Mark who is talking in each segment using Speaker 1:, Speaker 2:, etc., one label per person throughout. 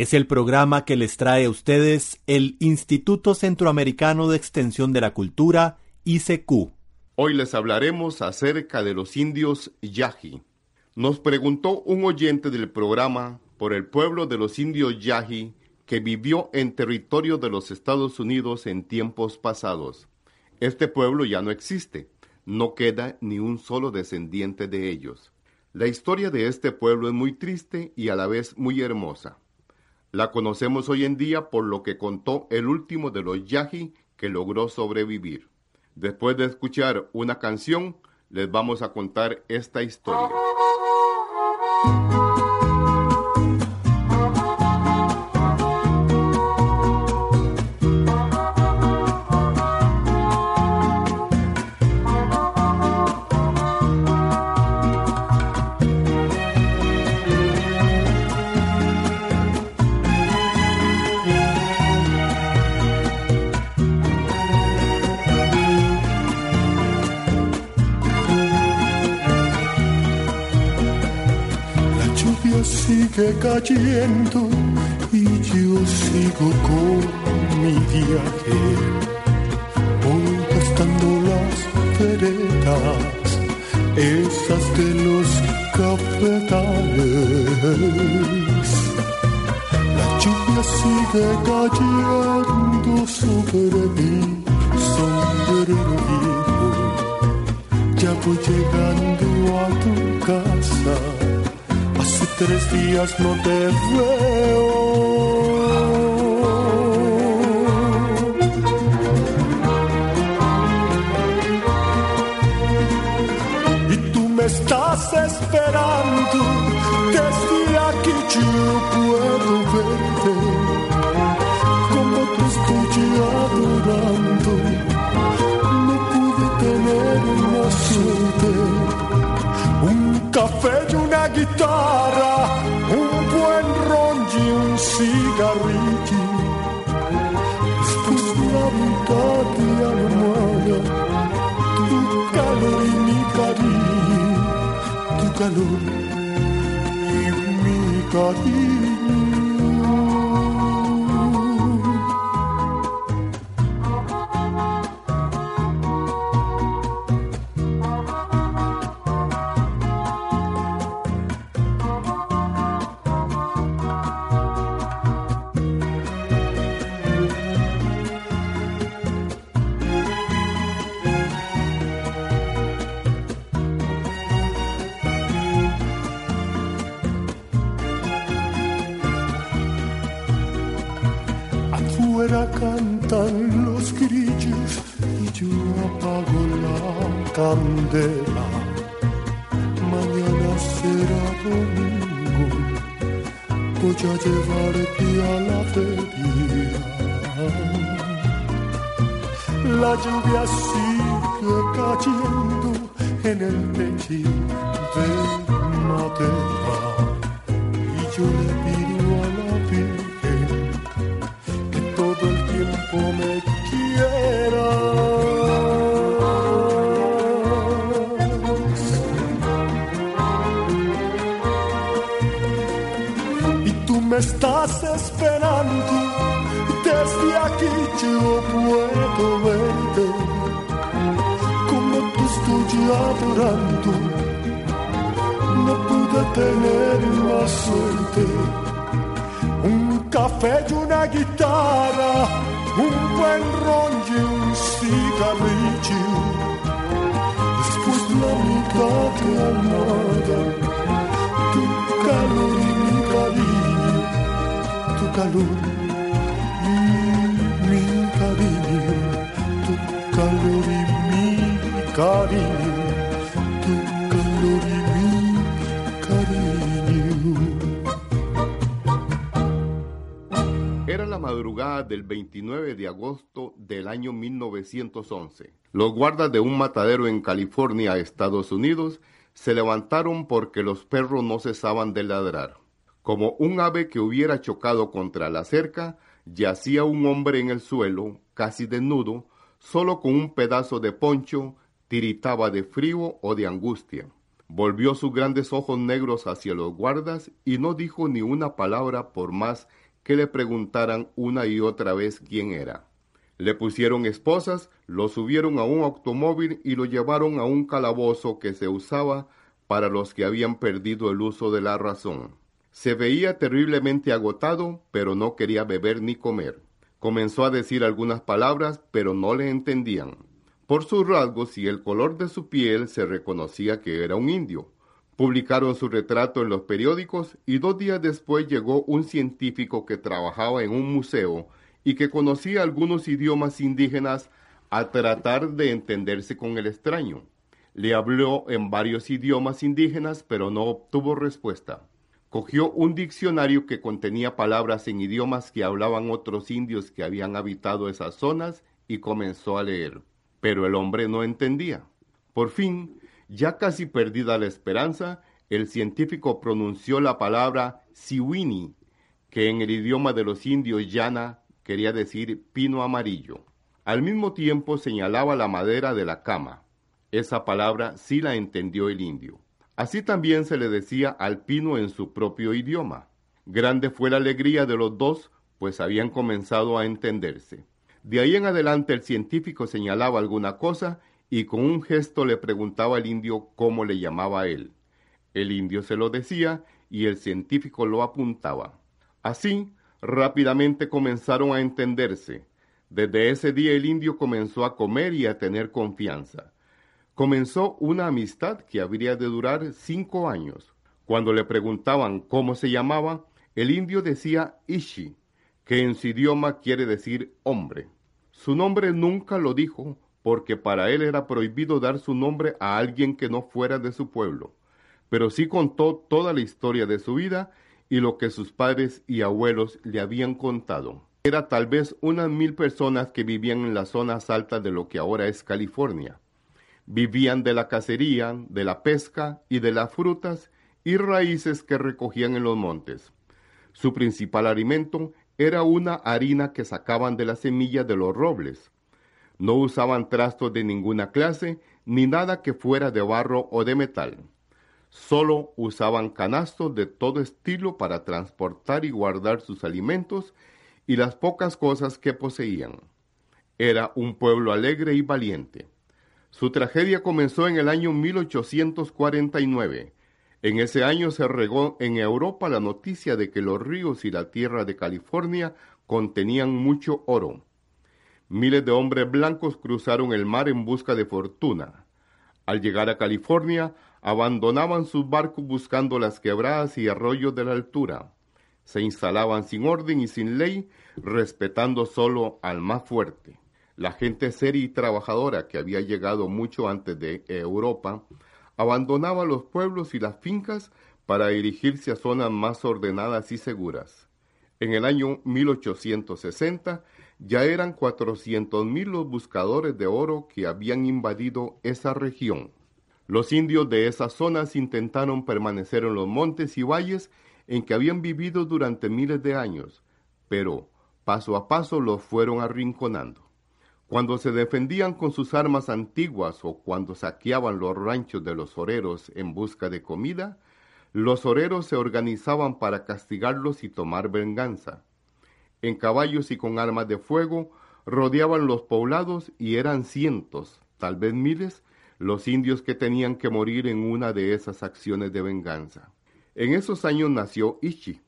Speaker 1: Es el programa que les trae a ustedes el Instituto Centroamericano de Extensión de la Cultura, ICQ.
Speaker 2: Hoy les hablaremos acerca de los indios Yaji. Nos preguntó un oyente del programa por el pueblo de los indios Yaji que vivió en territorio de los Estados Unidos en tiempos pasados. Este pueblo ya no existe, no queda ni un solo descendiente de ellos. La historia de este pueblo es muy triste y a la vez muy hermosa. La conocemos hoy en día por lo que contó el último de los Yaji que logró sobrevivir. Después de escuchar una canción, les vamos a contar esta historia.
Speaker 3: Sigue cayendo y yo sigo con mi viaje, voy gastando las veredas, esas de los cafetales. La lluvia sigue cayendo sobre mi sombrero viejo, ya voy llegando a tu casa tres días no te veo. Y tú me estás esperando, desde aquí yo puedo verte, como te estoy adorando, no pude tener más suerte, un café y la mitad de almohada, tu calor y mi cariño, tu calor y mi cariño. Candela. Mañana será domingo, voy a llevarte a la feria. La lluvia sigue cayendo estás esperando, desde aquí yo puedo verte, como te estoy adorando, no pude tener más suerte. Un café y una guitarra un buen ron y un cigarrillo. Después la mitad de amada, calor mi cariño, tu calor y mi cariño, tu calor y mi cariño.
Speaker 2: madrugada del 29 de agosto del año 1911. Los guardas de un matadero en California, Estados Unidos, se levantaron porque los perros no cesaban de ladrar. Como un ave que hubiera chocado contra la cerca, yacía un hombre en el suelo, casi desnudo, solo con un pedazo de poncho, tiritaba de frío o de angustia. Volvió sus grandes ojos negros hacia los guardas y no dijo ni una palabra por más que le preguntaran una y otra vez quién era. Le pusieron esposas, lo subieron a un automóvil y lo llevaron a un calabozo que se usaba para los que habían perdido el uso de la razón. Se veía terriblemente agotado, pero no quería beber ni comer. Comenzó a decir algunas palabras, pero no le entendían. Por sus rasgos y el color de su piel se reconocía que era un indio. Publicaron su retrato en los periódicos y dos días después llegó un científico que trabajaba en un museo y que conocía algunos idiomas indígenas a tratar de entenderse con el extraño. Le habló en varios idiomas indígenas, pero no obtuvo respuesta. Cogió un diccionario que contenía palabras en idiomas que hablaban otros indios que habían habitado esas zonas y comenzó a leer pero el hombre no entendía. Por fin, ya casi perdida la esperanza, el científico pronunció la palabra siwini, que en el idioma de los indios llana quería decir pino amarillo. Al mismo tiempo señalaba la madera de la cama. Esa palabra sí la entendió el indio. Así también se le decía al pino en su propio idioma. Grande fue la alegría de los dos, pues habían comenzado a entenderse. De ahí en adelante el científico señalaba alguna cosa y con un gesto le preguntaba al indio cómo le llamaba él. El indio se lo decía y el científico lo apuntaba. Así, rápidamente comenzaron a entenderse. Desde ese día el indio comenzó a comer y a tener confianza. Comenzó una amistad que habría de durar cinco años. Cuando le preguntaban cómo se llamaba, el indio decía Ishi, que en su idioma quiere decir hombre. Su nombre nunca lo dijo porque para él era prohibido dar su nombre a alguien que no fuera de su pueblo, pero sí contó toda la historia de su vida y lo que sus padres y abuelos le habían contado. Era tal vez unas mil personas que vivían en las zonas altas de lo que ahora es California. Vivían de la cacería, de la pesca y de las frutas y raíces que recogían en los montes. Su principal alimento era una harina que sacaban de las semillas de los robles. No usaban trastos de ninguna clase ni nada que fuera de barro o de metal. Solo usaban canastos de todo estilo para transportar y guardar sus alimentos y las pocas cosas que poseían. Era un pueblo alegre y valiente. Su tragedia comenzó en el año 1849, en ese año se regó en Europa la noticia de que los ríos y la tierra de California contenían mucho oro. Miles de hombres blancos cruzaron el mar en busca de fortuna. Al llegar a California, abandonaban sus barcos buscando las quebradas y arroyos de la altura. Se instalaban sin orden y sin ley, respetando solo al más fuerte. La gente seria y trabajadora que había llegado mucho antes de Europa abandonaba los pueblos y las fincas para dirigirse a zonas más ordenadas y seguras. En el año 1860 ya eran 400.000 los buscadores de oro que habían invadido esa región. Los indios de esas zonas intentaron permanecer en los montes y valles en que habían vivido durante miles de años, pero paso a paso los fueron arrinconando. Cuando se defendían con sus armas antiguas o cuando saqueaban los ranchos de los oreros en busca de comida, los oreros se organizaban para castigarlos y tomar venganza. En caballos y con armas de fuego rodeaban los poblados y eran cientos, tal vez miles, los indios que tenían que morir en una de esas acciones de venganza. En esos años nació Ichi.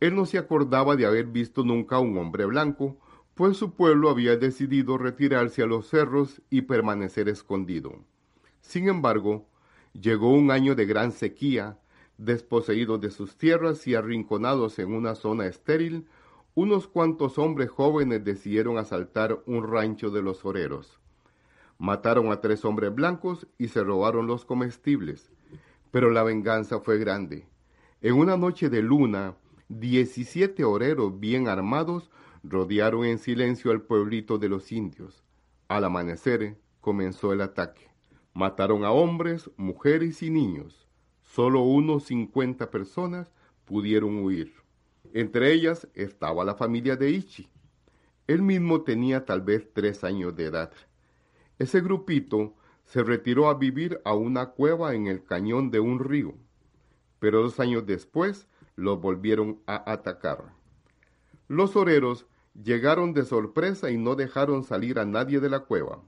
Speaker 2: Él no se acordaba de haber visto nunca un hombre blanco, pues su pueblo había decidido retirarse a los cerros y permanecer escondido. Sin embargo, llegó un año de gran sequía, desposeídos de sus tierras y arrinconados en una zona estéril, unos cuantos hombres jóvenes decidieron asaltar un rancho de los oreros. Mataron a tres hombres blancos y se robaron los comestibles. Pero la venganza fue grande. En una noche de luna, diecisiete oreros bien armados rodearon en silencio al pueblito de los indios. Al amanecer comenzó el ataque. Mataron a hombres, mujeres y niños. Solo unos 50 personas pudieron huir. Entre ellas estaba la familia de Ichi. Él mismo tenía tal vez tres años de edad. Ese grupito se retiró a vivir a una cueva en el cañón de un río, pero dos años después los volvieron a atacar. Los oreros llegaron de sorpresa y no dejaron salir a nadie de la cueva.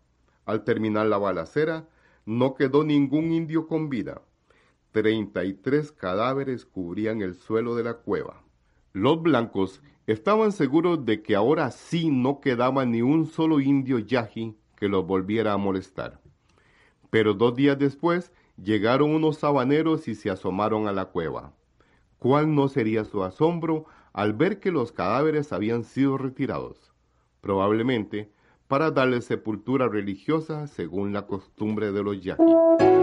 Speaker 2: Al terminar la balacera, no quedó ningún indio con vida. Treinta y tres cadáveres cubrían el suelo de la cueva. Los blancos estaban seguros de que ahora sí no quedaba ni un solo indio yaji que los volviera a molestar. Pero dos días después llegaron unos sabaneros y se asomaron a la cueva. ¿Cuál no sería su asombro al ver que los cadáveres habían sido retirados? Probablemente para darle sepultura religiosa según la costumbre de los yaquis.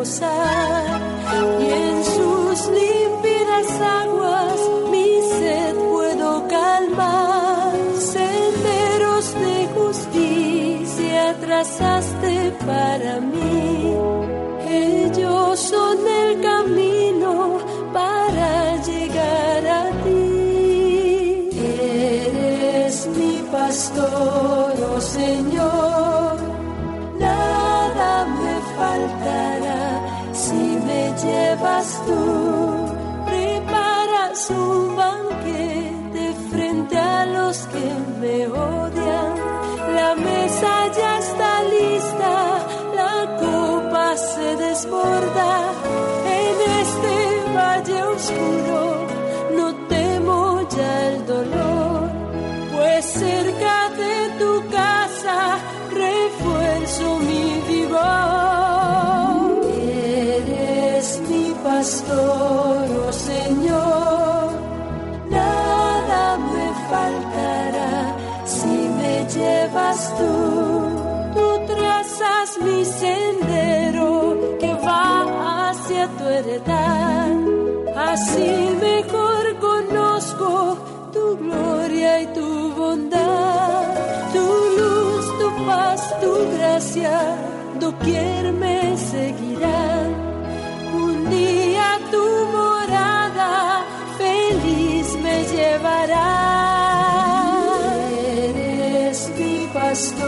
Speaker 4: Y en sus límpidas aguas mi sed puedo calmar. Senderos de justicia trazaste para mí. Ellos son el camino para llegar a ti. Eres mi pastor, llevas tú. Preparas un banquete frente a los que me odian. La mesa ya está lista, la copa se desborda. En este valle oscuro Así mejor conozco tu gloria y tu bondad, tu luz, tu paz, tu gracia, doquier me seguirán. Un día tu morada feliz me llevará. Eres mi pastor,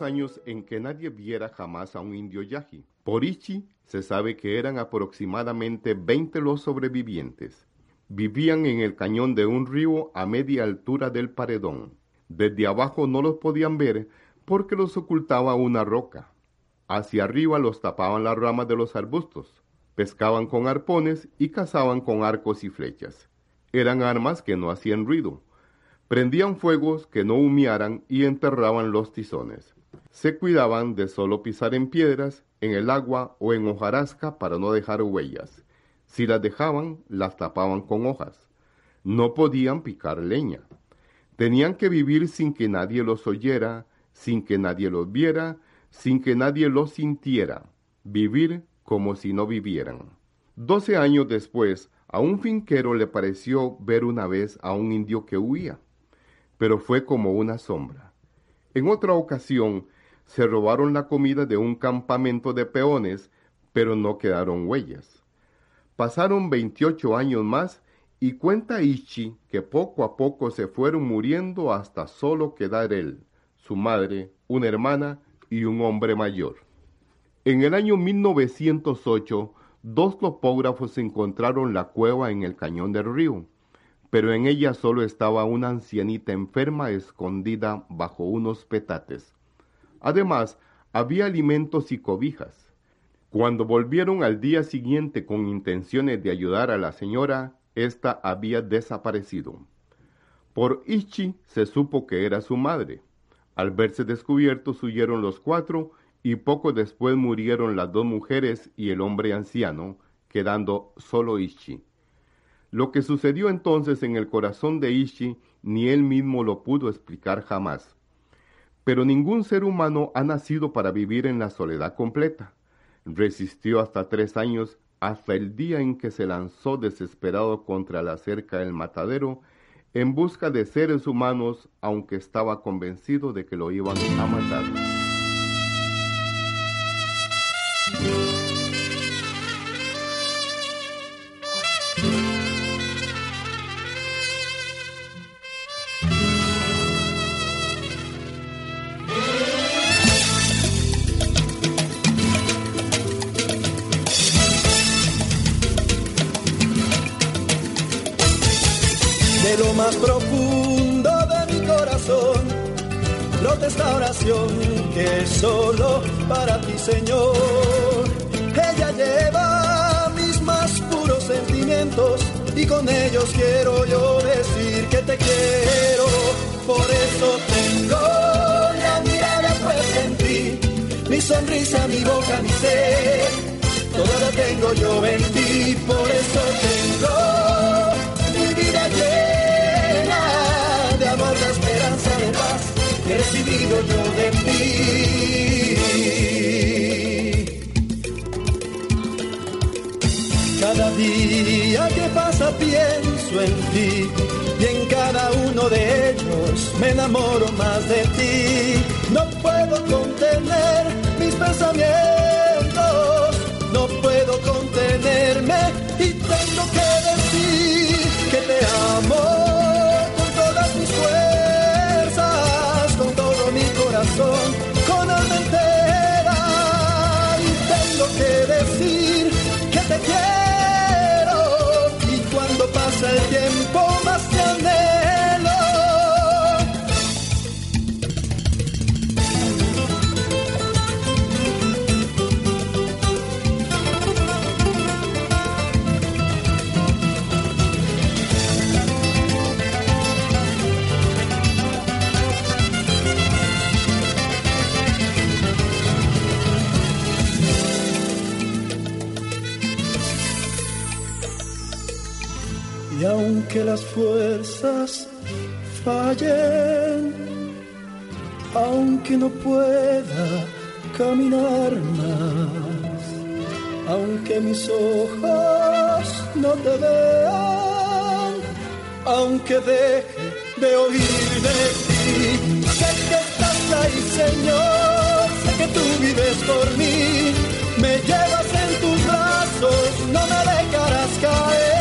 Speaker 2: Años en que nadie viera jamás a un indio yaji. Por Ichi se sabe que eran aproximadamente 20 los sobrevivientes. Vivían en el cañón de un río a media altura del paredón. Desde abajo no los podían ver porque los ocultaba una roca. Hacia arriba los tapaban las ramas de los arbustos. Pescaban con arpones y cazaban con arcos y flechas. Eran armas que no hacían ruido. Prendían fuegos que no humearan y enterraban los tizones. Se cuidaban de solo pisar en piedras, en el agua o en hojarasca para no dejar huellas. Si las dejaban, las tapaban con hojas. No podían picar leña. Tenían que vivir sin que nadie los oyera, sin que nadie los viera, sin que nadie los sintiera. Vivir como si no vivieran. Doce años después, A un finquero le pareció ver una vez a un indio que huía, pero fue como una sombra. En otra ocasión, se robaron la comida de un campamento de peones, pero no quedaron huellas. Pasaron 28 años más y cuenta Ichi que poco a poco se fueron muriendo hasta solo quedar él, su madre, una hermana y un hombre mayor. En el año 1908, dos topógrafos encontraron la cueva en el cañón del río, pero en ella solo estaba una ancianita enferma escondida bajo unos petates. Además, había alimentos y cobijas. Cuando volvieron al día siguiente con intenciones de ayudar a la señora, ésta había desaparecido. Por Ichi se supo que era su madre. Al verse descubiertos huyeron los cuatro y poco después murieron las dos mujeres y el hombre anciano, quedando solo Ichi. Lo que sucedió entonces en el corazón de Ichi ni él mismo lo pudo explicar jamás. Pero ningún ser humano ha nacido para vivir en la soledad completa. Resistió hasta tres años, hasta el día en que se lanzó desesperado contra la cerca del matadero, en busca de seres humanos, aunque estaba convencido de que lo iban a matar.
Speaker 5: Sonrisa, mi boca, mi ser. Todo lo tengo yo en ti, por eso tengo mi vida llena de amor, de esperanza, de paz recibido yo de ti. Cada día que pasa pienso en ti y en cada uno de ellos me enamoro más de ti. No puedo contener mis las fuerzas fallen, aunque no pueda caminar más, aunque mis ojos no te vean, aunque deje de oír de ti, sé que estás ahí, Señor, sé que tú vives por mí, me llevas en tus brazos, no me dejarás caer.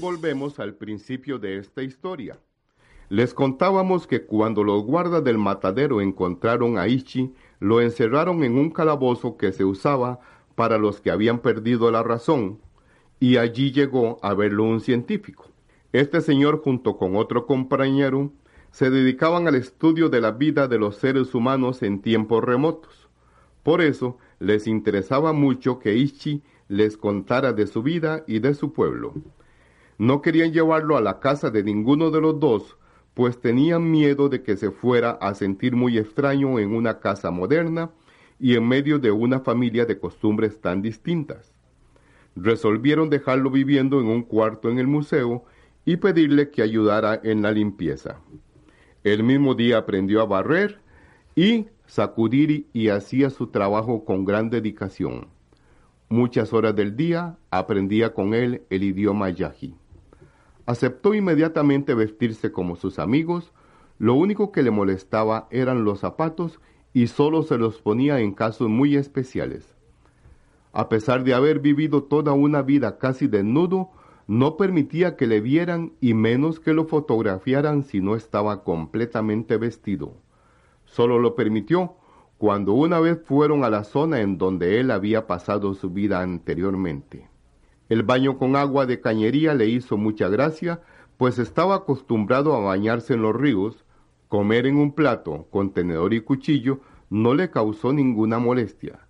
Speaker 2: Volvemos al principio de esta historia. Les contábamos que cuando los guardas del matadero encontraron a Ichi, lo encerraron en un calabozo que se usaba para los que habían perdido la razón, y allí llegó a verlo un científico. Este señor junto con otro compañero se dedicaban al estudio de la vida de los seres humanos en tiempos remotos. Por eso les interesaba mucho que Ichi les contara de su vida y de su pueblo. No querían llevarlo a la casa de ninguno de los dos, pues tenían miedo de que se fuera a sentir muy extraño en una casa moderna y en medio de una familia de costumbres tan distintas. Resolvieron dejarlo viviendo en un cuarto en el museo y pedirle que ayudara en la limpieza. El mismo día aprendió a barrer y sacudir y hacía su trabajo con gran dedicación. Muchas horas del día aprendía con él el idioma yaji. Aceptó inmediatamente vestirse como sus amigos, lo único que le molestaba eran los zapatos y solo se los ponía en casos muy especiales. A pesar de haber vivido toda una vida casi desnudo, no permitía que le vieran y menos que lo fotografiaran si no estaba completamente vestido. Solo lo permitió cuando una vez fueron a la zona en donde él había pasado su vida anteriormente. El baño con agua de cañería le hizo mucha gracia, pues estaba acostumbrado a bañarse en los ríos, comer en un plato con tenedor y cuchillo no le causó ninguna molestia.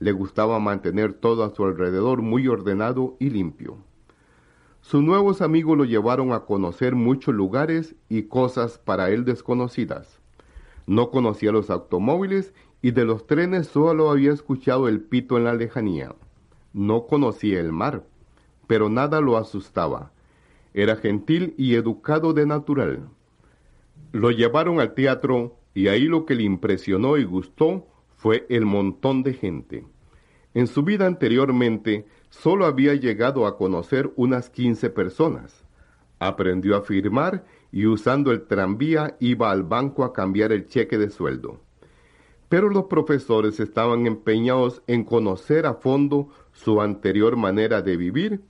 Speaker 2: Le gustaba mantener todo a su alrededor muy ordenado y limpio. Sus nuevos amigos lo llevaron a conocer muchos lugares y cosas para él desconocidas. No conocía los automóviles y de los trenes solo había escuchado el pito en la lejanía. No conocía el mar pero nada lo asustaba. Era gentil y educado de natural. Lo llevaron al teatro y ahí lo que le impresionó y gustó fue el montón de gente. En su vida anteriormente solo había llegado a conocer unas quince personas. Aprendió a firmar y usando el tranvía iba al banco a cambiar el cheque de sueldo. Pero los profesores estaban empeñados en conocer a fondo su anterior manera de vivir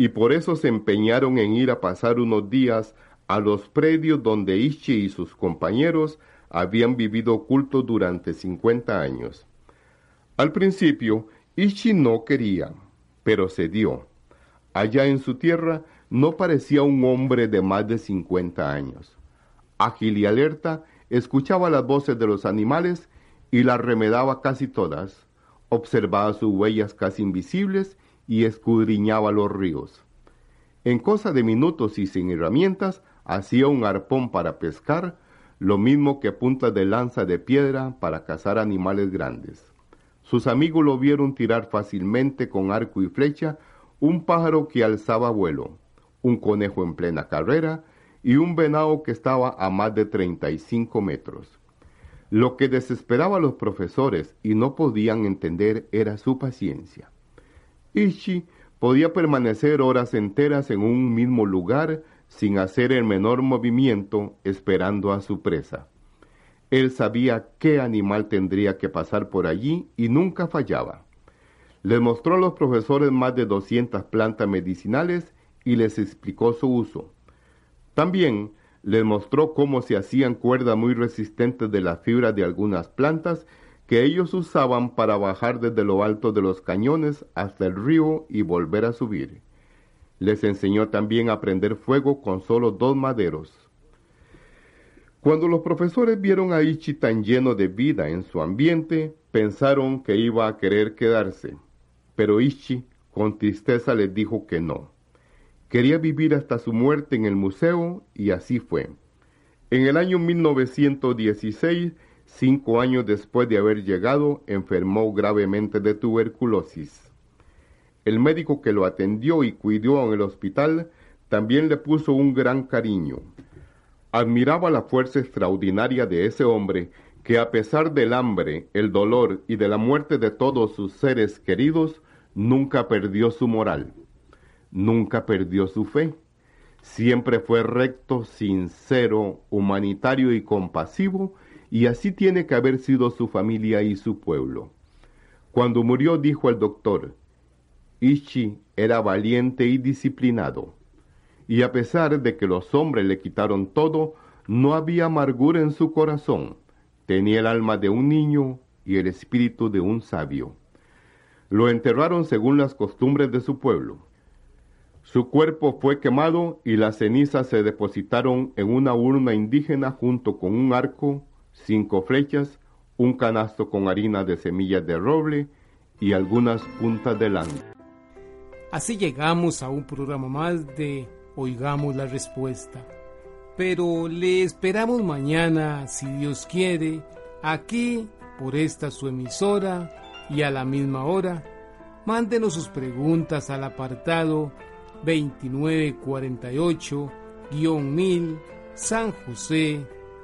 Speaker 2: y por eso se empeñaron en ir a pasar unos días a los predios donde Ichi y sus compañeros habían vivido ocultos durante 50 años. Al principio, Ichi no quería, pero cedió. Allá en su tierra no parecía un hombre de más de 50 años. Ágil y alerta, escuchaba las voces de los animales y las remedaba casi todas, observaba sus huellas casi invisibles y escudriñaba los ríos. En cosa de minutos y sin herramientas, hacía un arpón para pescar, lo mismo que puntas de lanza de piedra para cazar animales grandes. Sus amigos lo vieron tirar fácilmente con arco y flecha un pájaro que alzaba vuelo, un conejo en plena carrera y un venado que estaba a más de 35 metros. Lo que desesperaba a los profesores y no podían entender era su paciencia. Ichi podía permanecer horas enteras en un mismo lugar sin hacer el menor movimiento esperando a su presa. Él sabía qué animal tendría que pasar por allí y nunca fallaba. Les mostró a los profesores más de 200 plantas medicinales y les explicó su uso. También les mostró cómo se hacían cuerdas muy resistentes de las fibras de algunas plantas que ellos usaban para bajar desde lo alto de los cañones hasta el río y volver a subir. Les enseñó también a prender fuego con solo dos maderos. Cuando los profesores vieron a Ichi tan lleno de vida en su ambiente, pensaron que iba a querer quedarse. Pero Ichi con tristeza les dijo que no. Quería vivir hasta su muerte en el museo y así fue. En el año 1916 Cinco años después de haber llegado, enfermó gravemente de tuberculosis. El médico que lo atendió y cuidó en el hospital también le puso un gran cariño. Admiraba la fuerza extraordinaria de ese hombre que a pesar del hambre, el dolor y de la muerte de todos sus seres queridos, nunca perdió su moral, nunca perdió su fe. Siempre fue recto, sincero, humanitario y compasivo, y así tiene que haber sido su familia y su pueblo. Cuando murió dijo el doctor, Ichi era valiente y disciplinado, y a pesar de que los hombres le quitaron todo, no había amargura en su corazón, tenía el alma de un niño y el espíritu de un sabio. Lo enterraron según las costumbres de su pueblo. Su cuerpo fue quemado y las cenizas se depositaron en una urna indígena junto con un arco cinco flechas, un canasto con harina de semillas de roble y algunas puntas de lanza.
Speaker 6: Así llegamos a un programa más de Oigamos la Respuesta. Pero le esperamos mañana, si Dios quiere, aquí por esta su emisora y a la misma hora. Mándenos sus preguntas al apartado 2948-1000 San José,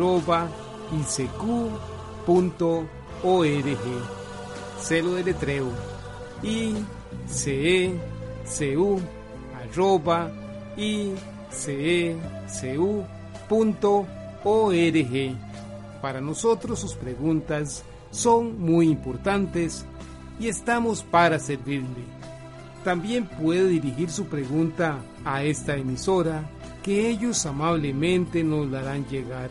Speaker 6: arroba isq.org. Celo de letreo i c e c u arroba i c e c u punto org. Para nosotros sus preguntas son muy importantes y estamos para servirle. También puede dirigir su pregunta a esta emisora que ellos amablemente nos la harán llegar.